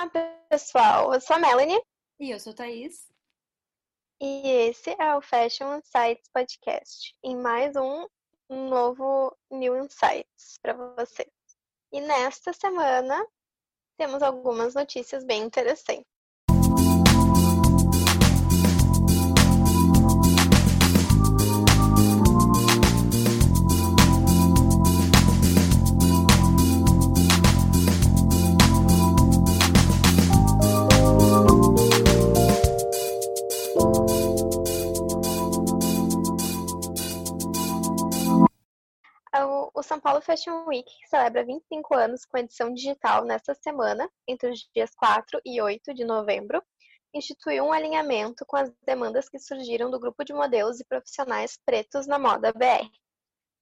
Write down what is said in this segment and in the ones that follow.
Olá, pessoal. Eu sou a Melanie. E eu sou a Thaís. E esse é o Fashion Insights Podcast. Em mais um novo New Insights para vocês. E nesta semana temos algumas notícias bem interessantes. Fashion Week celebra 25 anos com edição digital nesta semana, entre os dias 4 e 8 de novembro, instituiu um alinhamento com as demandas que surgiram do grupo de modelos e profissionais pretos na moda BR,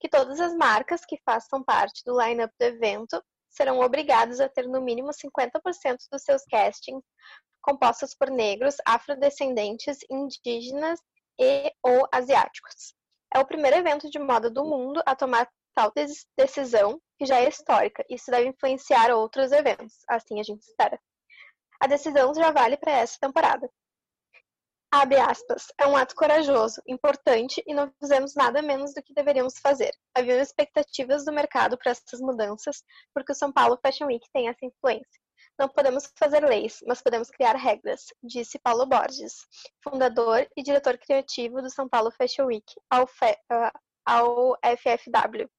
que todas as marcas que façam parte do line-up do evento serão obrigadas a ter no mínimo 50% dos seus castings compostos por negros, afrodescendentes, indígenas e ou asiáticos. É o primeiro evento de moda do mundo a tomar tal decisão, que já é histórica. Isso deve influenciar outros eventos, assim a gente espera. A decisão já vale para essa temporada. Abre aspas, é um ato corajoso, importante e não fizemos nada menos do que deveríamos fazer. Havia expectativas do mercado para essas mudanças, porque o São Paulo Fashion Week tem essa influência. Não podemos fazer leis, mas podemos criar regras, disse Paulo Borges, fundador e diretor criativo do São Paulo Fashion Week, ao, ao FFW.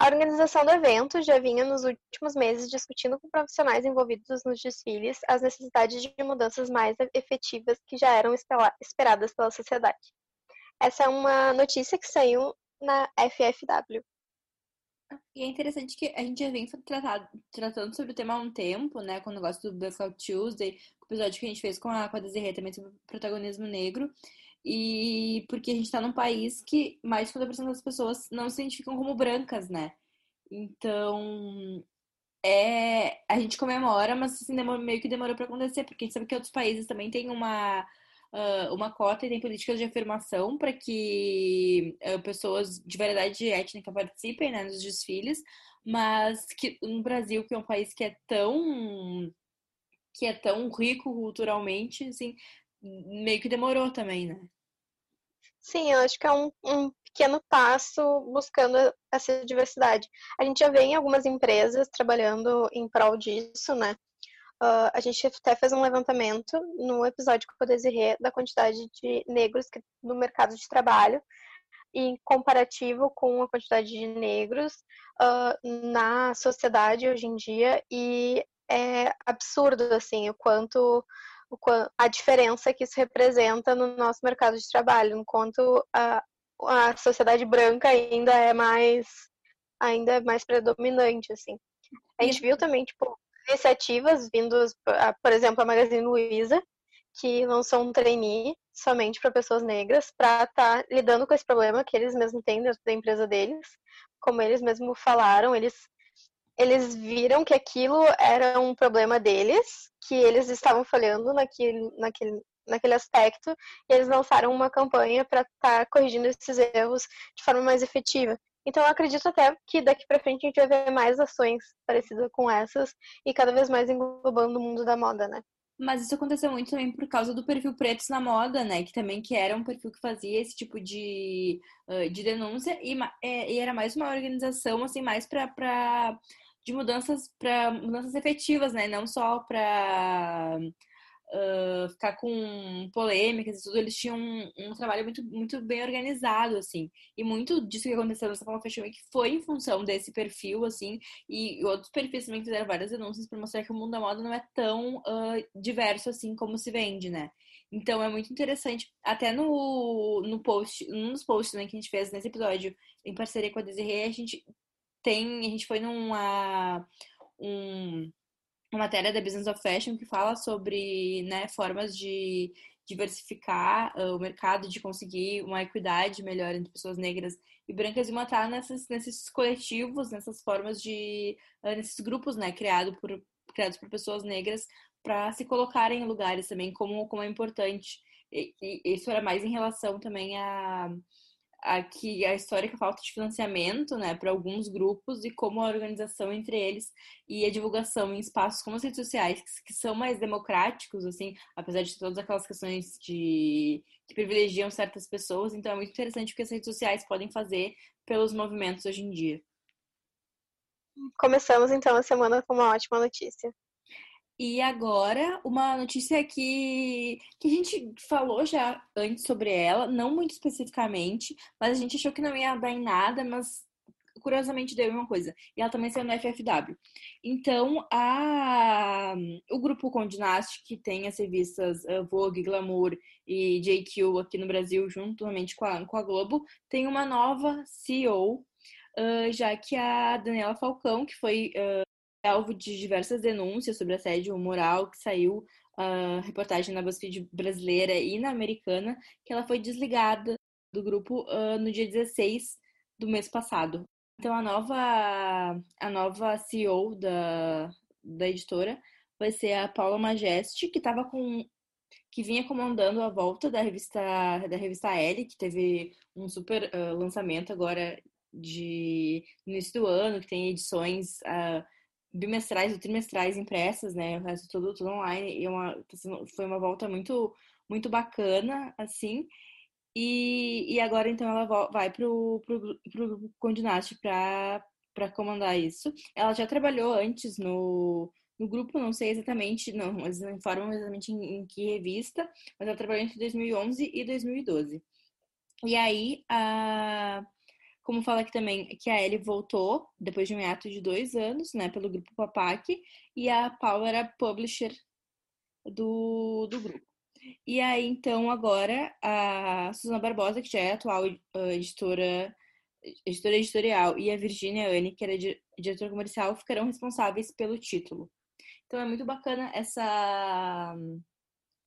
A organização do evento já vinha nos últimos meses discutindo com profissionais envolvidos nos desfiles as necessidades de mudanças mais efetivas que já eram esperadas pela sociedade. Essa é uma notícia que saiu na FFW. E é interessante que a gente já vem tratado, tratando sobre o tema há um tempo, né? Com o negócio do Blackout Tuesday, o episódio que a gente fez com a, com a Desirê também sobre protagonismo negro. E porque a gente está num país que mais de 50% das pessoas não se identificam como brancas, né? Então, é, a gente comemora, mas assim, demora, meio que demorou para acontecer, porque a gente sabe que outros países também têm uma, uh, uma cota e tem políticas de afirmação para que uh, pessoas de variedade étnica participem né, nos desfiles, mas que no Brasil, que é um país que é tão que é tão rico culturalmente, assim, meio que demorou também, né? Sim, eu acho que é um, um pequeno passo buscando essa diversidade. A gente já vê em algumas empresas trabalhando em prol disso, né? Uh, a gente até fez um levantamento no episódio com o Desirê da quantidade de negros que, no mercado de trabalho em comparativo com a quantidade de negros uh, na sociedade hoje em dia e é absurdo assim o quanto a diferença que isso representa no nosso mercado de trabalho, enquanto a, a sociedade branca ainda é mais ainda é mais predominante, assim. A gente viu também, tipo, iniciativas vindas, por exemplo, a Magazine Luiza, que lançou um trainee somente para pessoas negras, para estar tá lidando com esse problema que eles mesmos têm dentro da empresa deles. Como eles mesmos falaram, eles eles viram que aquilo era um problema deles, que eles estavam falhando naquele, naquele, naquele aspecto, e eles lançaram uma campanha para estar tá corrigindo esses erros de forma mais efetiva. Então, eu acredito até que daqui para frente a gente vai ver mais ações parecidas com essas e cada vez mais englobando o mundo da moda, né? Mas isso aconteceu muito também por causa do perfil Pretos na Moda, né? Que também que era um perfil que fazia esse tipo de, de denúncia e, é, e era mais uma organização, assim, mais para de mudanças para mudanças efetivas, né? Não só para uh, ficar com polêmicas e tudo, eles tinham um, um, trabalho muito, muito bem organizado, assim. E muito disso que aconteceu nessa Paulo Fashion Week foi em função desse perfil, assim, e outros perfis também fizeram várias denúncias para mostrar que o mundo da moda não é tão uh, diverso assim como se vende, né? Então é muito interessante. Até no, no post, num dos posts né, que a gente fez nesse episódio, em parceria com a Desiree, a gente tem. A gente foi numa. Um, uma matéria da Business of Fashion que fala sobre né, formas de diversificar uh, o mercado, de conseguir uma equidade melhor entre pessoas negras e brancas e matar nessas, nesses coletivos, nessas formas de. Uh, nesses grupos né, criado por, criados por pessoas negras para se colocarem em lugares também, como, como é importante. E, e isso era mais em relação também a aqui a histórica falta de financiamento, né, para alguns grupos e como a organização entre eles e a divulgação em espaços como as redes sociais, que, são mais democráticos, assim, apesar de todas aquelas questões de que privilegiam certas pessoas, então é muito interessante o que as redes sociais podem fazer pelos movimentos hoje em dia. Começamos então a semana com uma ótima notícia. E agora, uma notícia que, que a gente falou já antes sobre ela, não muito especificamente, mas a gente achou que não ia dar em nada, mas curiosamente deu uma coisa. E ela também saiu no FFW. Então, a, o grupo Conde Nast, que tem as revistas uh, Vogue, Glamour e JQ aqui no Brasil, juntamente com a, com a Globo, tem uma nova CEO, uh, já que a Daniela Falcão, que foi uh, alvo de diversas denúncias sobre assédio moral que saiu uh, reportagem na BuzzFeed brasileira e na americana, que ela foi desligada do grupo uh, no dia 16 do mês passado. Então a nova a nova CEO da, da editora vai ser a Paula Majeste, que estava com que vinha comandando a volta da revista da revista Elle, que teve um super uh, lançamento agora de no início do ano, que tem edições uh, bimestrais ou trimestrais impressas, né? O resto tudo, tudo online. E é uma, tá foi uma volta muito, muito bacana, assim. E, e agora, então, ela vai pro, pro, pro Condinast para comandar isso. Ela já trabalhou antes no, no grupo, não sei exatamente, não, mas não informam exatamente em, em, que revista, mas ela trabalhou entre 2011 e 2012. E aí, a, como fala aqui também que a Ellie voltou depois de um hiato de dois anos, né, pelo grupo Papac, e a Paula era publisher do, do grupo. E aí, então, agora, a Suzana Barbosa, que já é atual uh, editora, editora editorial, e a Virginia Anne, que era diretora comercial, ficarão responsáveis pelo título. Então, é muito bacana essa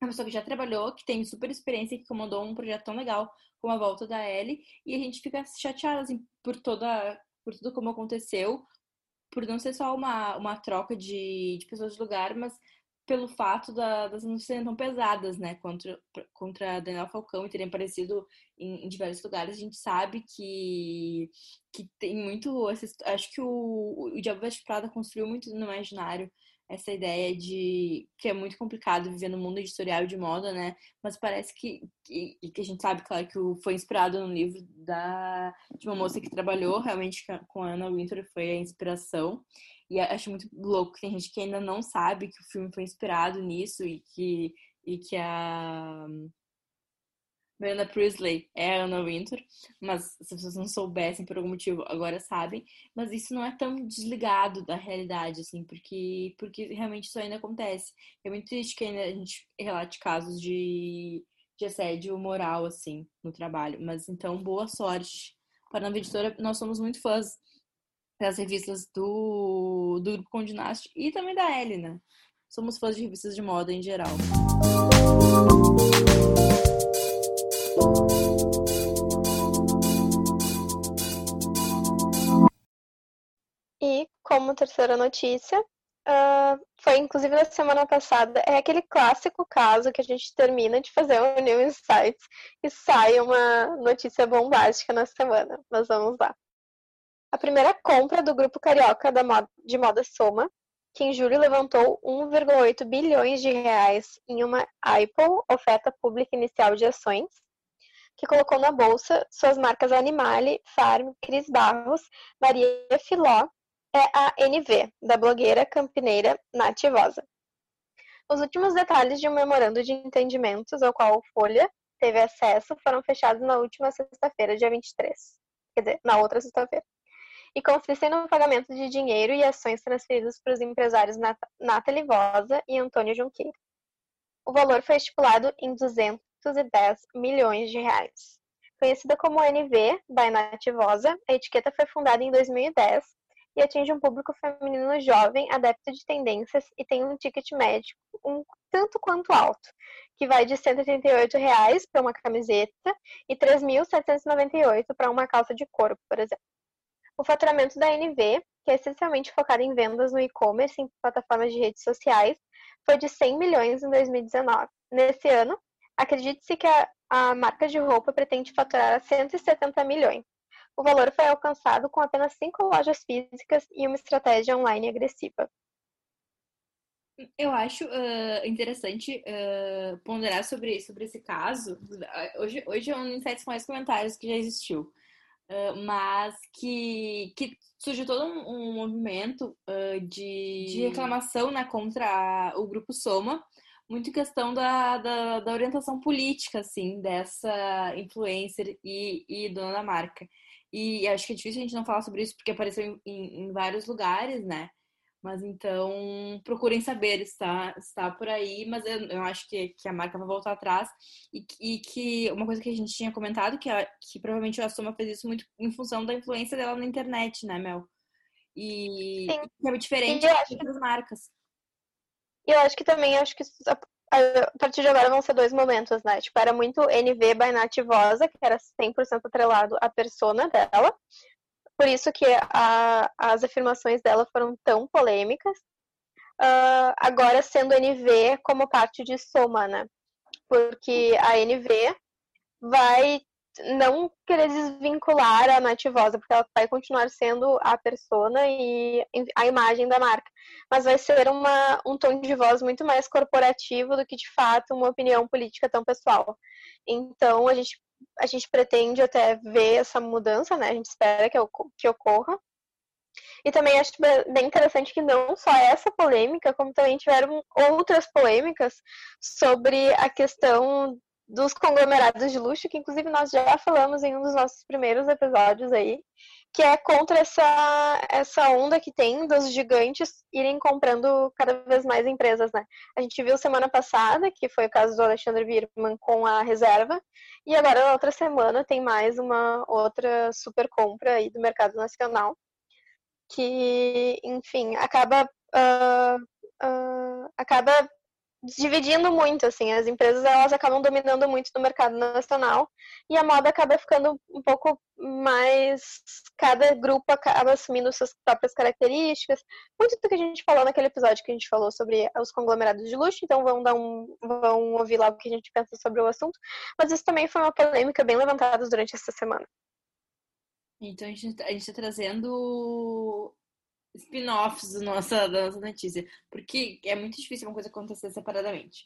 uma pessoa que já trabalhou, que tem super experiência, que comandou um projeto tão legal como a volta da Ellie, e a gente fica chateada assim, por toda por tudo como aconteceu, por não ser só uma, uma troca de, de pessoas de lugar, mas pelo fato da, das não serem tão pesadas, né, contra, contra Daniel Falcão e terem aparecido em, em, diversos lugares. A gente sabe que, que tem muito. Acho que o, o Diabo Veste Prada construiu muito no imaginário essa ideia de que é muito complicado viver no mundo editorial de moda, né? Mas parece que, que, que a gente sabe, claro, que foi inspirado no livro da, de uma moça que trabalhou realmente com a Anna Wintour, foi a inspiração. E acho muito louco que tem gente que ainda não sabe que o filme foi inspirado nisso e que, e que a Brenda Priestley é a Anna Wintour, mas se vocês não soubessem por algum motivo, agora sabem. Mas isso não é tão desligado da realidade, assim, porque, porque realmente isso ainda acontece. É muito triste que ainda a gente relate casos de, de assédio moral, assim, no trabalho. Mas então, boa sorte para a nova editora. Nós somos muito fãs das revistas do, do Grupo Condinast e também da Ellie, né? Somos fãs de revistas de moda em geral. E como terceira notícia, uh, foi inclusive na semana passada, é aquele clássico caso que a gente termina de fazer um New Insights e sai uma notícia bombástica na semana. Mas vamos lá. A primeira compra do grupo carioca de moda Soma, que em julho levantou 1,8 bilhões de reais em uma IPO, oferta pública inicial de ações, que colocou na bolsa suas marcas Animale, Farm, Cris Barros, Maria Filó é a NV, da blogueira campineira Nativosa. Os últimos detalhes de um memorando de entendimentos ao qual Folha teve acesso foram fechados na última sexta-feira, dia 23. Quer dizer, na outra sexta-feira. E consistem no pagamento de dinheiro e ações transferidos para os empresários Nathalie Vosa e Antônio Junqueira. O valor foi estipulado em 210 milhões de reais. Conhecida como NV, by Nativosa, a etiqueta foi fundada em 2010 e atinge um público feminino jovem, adepto de tendências e tem um ticket médio um tanto quanto alto, que vai de R$ 138 para uma camiseta e R$ 3.798 para uma calça de couro, por exemplo. O faturamento da NV, que é essencialmente focado em vendas no e-commerce em plataformas de redes sociais, foi de 100 milhões em 2019. Nesse ano, acredite-se que a, a marca de roupa pretende faturar 170 milhões. O valor foi alcançado com apenas cinco lojas físicas e uma estratégia online agressiva. Eu acho uh, interessante uh, ponderar sobre, sobre esse caso. Hoje, hoje é um dos insights com mais comentários que já existiu. Uh, mas que, que surgiu todo um, um movimento de, de reclamação né, contra o grupo Soma, muito em questão da, da, da, orientação política, assim, dessa influencer e, e dona da marca. E acho que é difícil a gente não falar sobre isso porque apareceu em, em vários lugares, né? Mas então procurem saber, está, está por aí, mas eu, eu acho que, que a marca vai voltar atrás. E, e, que uma coisa que a gente tinha comentado, que, a, que provavelmente a Soma fez isso muito em função da influência dela na internet, né, Mel? E, e é diferente das marcas. E eu acho que também acho que a partir de agora vão ser dois momentos, né? Tipo, era muito NV by Nativosa, que era 100% atrelado à persona dela. Por isso que a, as afirmações dela foram tão polêmicas. Uh, agora sendo NV como parte de Soma, né? Porque a NV vai não querer desvincular a nativosa, porque ela vai continuar sendo a persona e a imagem da marca. Mas vai ser uma, um tom de voz muito mais corporativo do que, de fato, uma opinião política tão pessoal. Então, a gente, a gente pretende até ver essa mudança, né? A gente espera que, que ocorra. E também acho bem interessante que não só essa polêmica, como também tiveram outras polêmicas sobre a questão dos conglomerados de luxo, que inclusive nós já falamos em um dos nossos primeiros episódios aí, que é contra essa, essa onda que tem dos gigantes irem comprando cada vez mais empresas, né? A gente viu semana passada, que foi o caso do Alexandre Birman com a reserva, e agora na outra semana tem mais uma outra super compra aí do mercado nacional, que, enfim, acaba uh, uh, acaba dividindo muito, assim, as empresas elas acabam dominando muito no mercado nacional e a moda acaba ficando um pouco mais, cada grupo acaba assumindo suas próprias características, muito do que a gente falou naquele episódio que a gente falou sobre os conglomerados de luxo, então vão dar um, vão ouvir lá o que a gente pensa sobre o assunto, mas isso também foi uma polêmica bem levantada durante essa semana. Então a gente, a gente está trazendo spin-offs da nossa, da nossa notícia, porque é muito difícil uma coisa acontecer separadamente.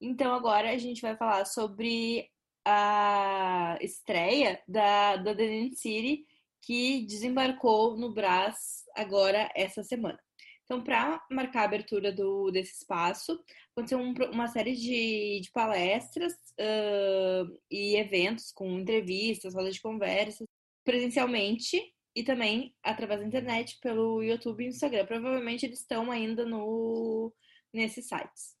Então agora a gente vai falar sobre a estreia da, da The City, que desembarcou no Brás agora essa semana. Então, para marcar a abertura do, desse espaço, aconteceu um, uma série de, de palestras uh, e eventos com entrevistas, rodas de conversas, presencialmente e também através da internet pelo YouTube e Instagram. Provavelmente eles estão ainda no nesses sites.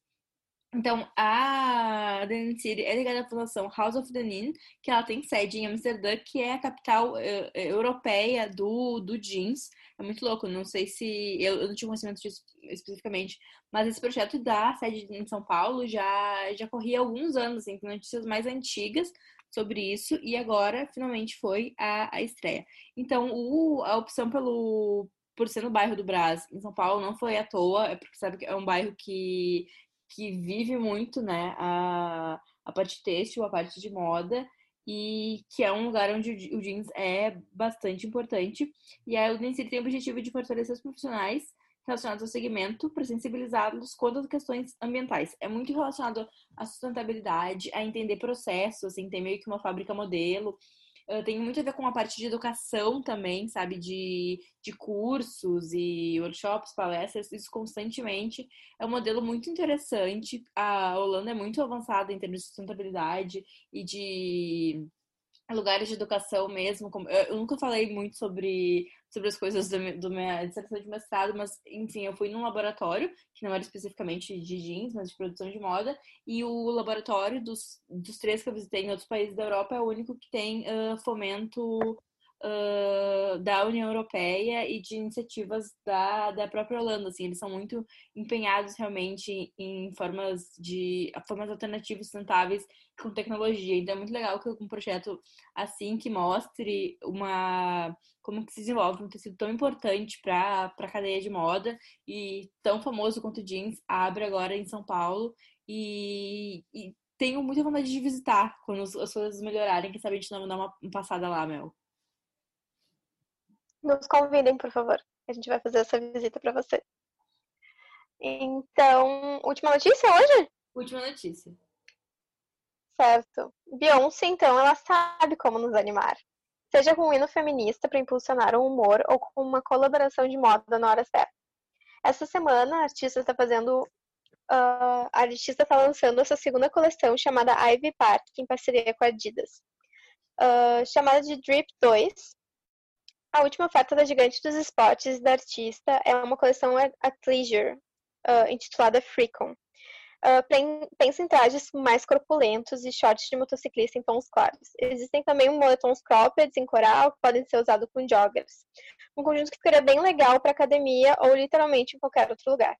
Então, a Denim City é ligada à fundação House of Denim, que ela tem sede em Amsterdã, que é a capital uh, europeia do, do jeans. É muito louco, não sei se... Eu, eu não tinha conhecimento disso especificamente, mas esse projeto da sede em São Paulo já, já corria há alguns anos, assim, notícias mais antigas, sobre isso e agora finalmente foi a, a estreia. Então, o, a opção pelo por ser no bairro do Brás, em São Paulo, não foi à toa, é porque sabe que é um bairro que, que vive muito, né, a, a parte têxtil, a parte de moda, e que é um lugar onde o jeans é bastante importante. E a Udensir tem o objetivo de fortalecer os profissionais relacionados ao segmento para sensibilizá-los quanto às questões ambientais. É muito relacionado à sustentabilidade, a entender processos, assim, ter meio que uma fábrica modelo, uh, tem muito a ver com a parte de educação também, sabe? De, de cursos e workshops, palestras, isso constantemente. É um modelo muito interessante. A Holanda é muito avançada em termos de sustentabilidade e de lugares de educação mesmo. Eu nunca falei muito sobre, sobre as coisas do, do minha dissertação de mestrado, mas enfim, eu fui num laboratório, que não era especificamente de jeans, mas de produção de moda, e o laboratório dos, dos três que eu visitei em outros países da Europa é o único que tem uh, fomento uh, da União Europeia e de iniciativas da, da própria Holanda. Assim, eles são muito empenhados realmente em formas de formas alternativas sustentáveis com tecnologia. Então é muito legal que um projeto assim que mostre uma como que se desenvolve um tecido tão importante para a cadeia de moda e tão famoso quanto jeans abre agora em São Paulo e, e tenho muita vontade de visitar quando as coisas melhorarem. Quem sabe a gente não dar uma passada lá, Mel. Nos convidem, por favor. A gente vai fazer essa visita para você. Então, última notícia hoje? Última notícia. Certo. Beyoncé, então, ela sabe como nos animar. Seja com um hino feminista para impulsionar o humor ou com uma colaboração de moda na hora certa. Essa semana, a artista está fazendo. Uh, a artista está lançando essa segunda coleção chamada Ivy Park, em parceria com a Adidas. Uh, chamada de Drip 2, a última oferta da gigante dos esportes da artista é uma coleção athleisure, uh, intitulada Freecon. Uh, pensa em trajes mais corpulentos e shorts de motociclista em tons claros. Existem também moletons cropped em coral que podem ser usados com joggers. Um conjunto que ficaria bem legal para academia ou literalmente em qualquer outro lugar.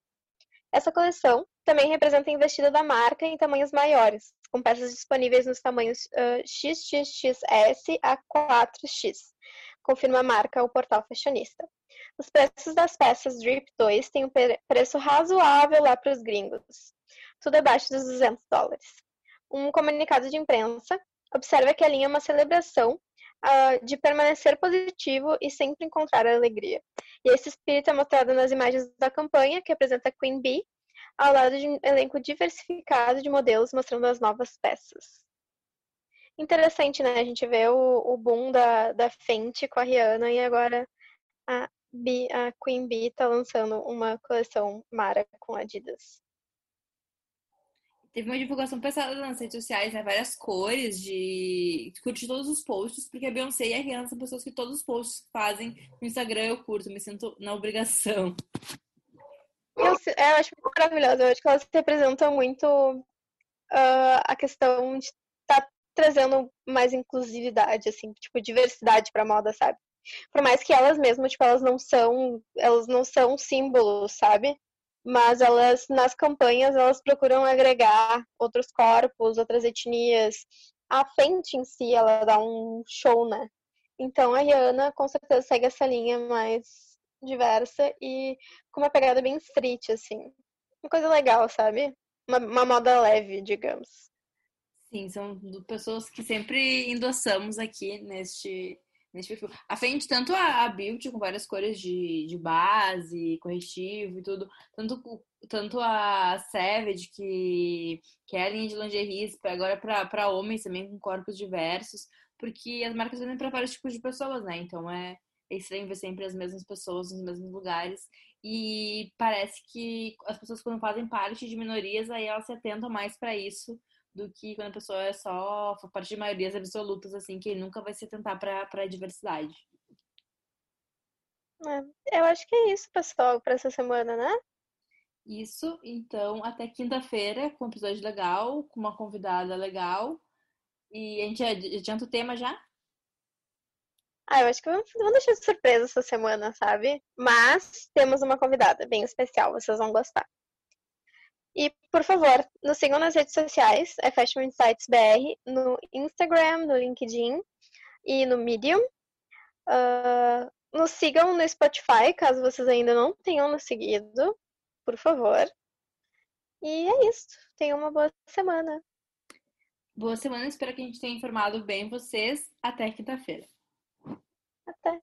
Essa coleção também representa a investida da marca em tamanhos maiores, com peças disponíveis nos tamanhos uh, XXXS a 4X confirma a marca o portal fashionista. Os preços das peças Drip 2 têm um preço razoável lá para os gringos, tudo abaixo dos 200 dólares. Um comunicado de imprensa observa que a linha é uma celebração uh, de permanecer positivo e sempre encontrar alegria. E esse espírito é mostrado nas imagens da campanha, que apresenta Queen Bee, ao lado de um elenco diversificado de modelos mostrando as novas peças interessante, né? A gente vê o, o boom da, da Fenty com a Rihanna e agora a, B, a Queen Bee tá lançando uma coleção Mara com Adidas. Teve uma divulgação pesada nas redes sociais, né? Várias cores de. Curti todos os posts, porque a Beyoncé e a Rihanna são pessoas que todos os posts que fazem no Instagram eu curto, me sinto na obrigação. Eu, eu acho maravilhosa, eu acho que elas representam muito uh, a questão de trazendo mais inclusividade, assim, tipo, diversidade pra moda, sabe? Por mais que elas mesmas, tipo, elas não são, elas não são símbolos, sabe? Mas elas, nas campanhas, elas procuram agregar outros corpos, outras etnias. A Fenty em si, ela dá um show, né? Então a Rihanna com certeza segue essa linha mais diversa e com uma pegada bem street, assim. Uma coisa legal, sabe? Uma, uma moda leve, digamos. Sim, são pessoas que sempre endossamos aqui neste, neste perfil. A frente, tanto a, a Beauty com várias cores de, de base, corretivo e tudo, tanto, tanto a Savage, que, que é a linha de lingerie, agora para homens também com corpos diversos, porque as marcas vendem para vários tipos de pessoas, né? Então é, é estranho ver sempre as mesmas pessoas nos mesmos lugares. E parece que as pessoas, quando fazem parte de minorias, aí elas se atentam mais para isso do que quando a pessoa é só parte de maiorias absolutas, assim, que nunca vai se atentar para a diversidade. É, eu acho que é isso, pessoal, para essa semana, né? Isso, então, até quinta-feira, com um episódio legal, com uma convidada legal. E a gente adianta o tema já? Ah, eu acho que vamos, vamos deixar de surpresa essa semana, sabe? Mas temos uma convidada bem especial, vocês vão gostar. E, por favor, nos sigam nas redes sociais, é Fashion Insights BR, no Instagram, no LinkedIn e no Medium. Uh, nos sigam no Spotify, caso vocês ainda não tenham nos seguido, por favor. E é isso. Tenham uma boa semana. Boa semana, espero que a gente tenha informado bem vocês. Até quinta-feira. Até.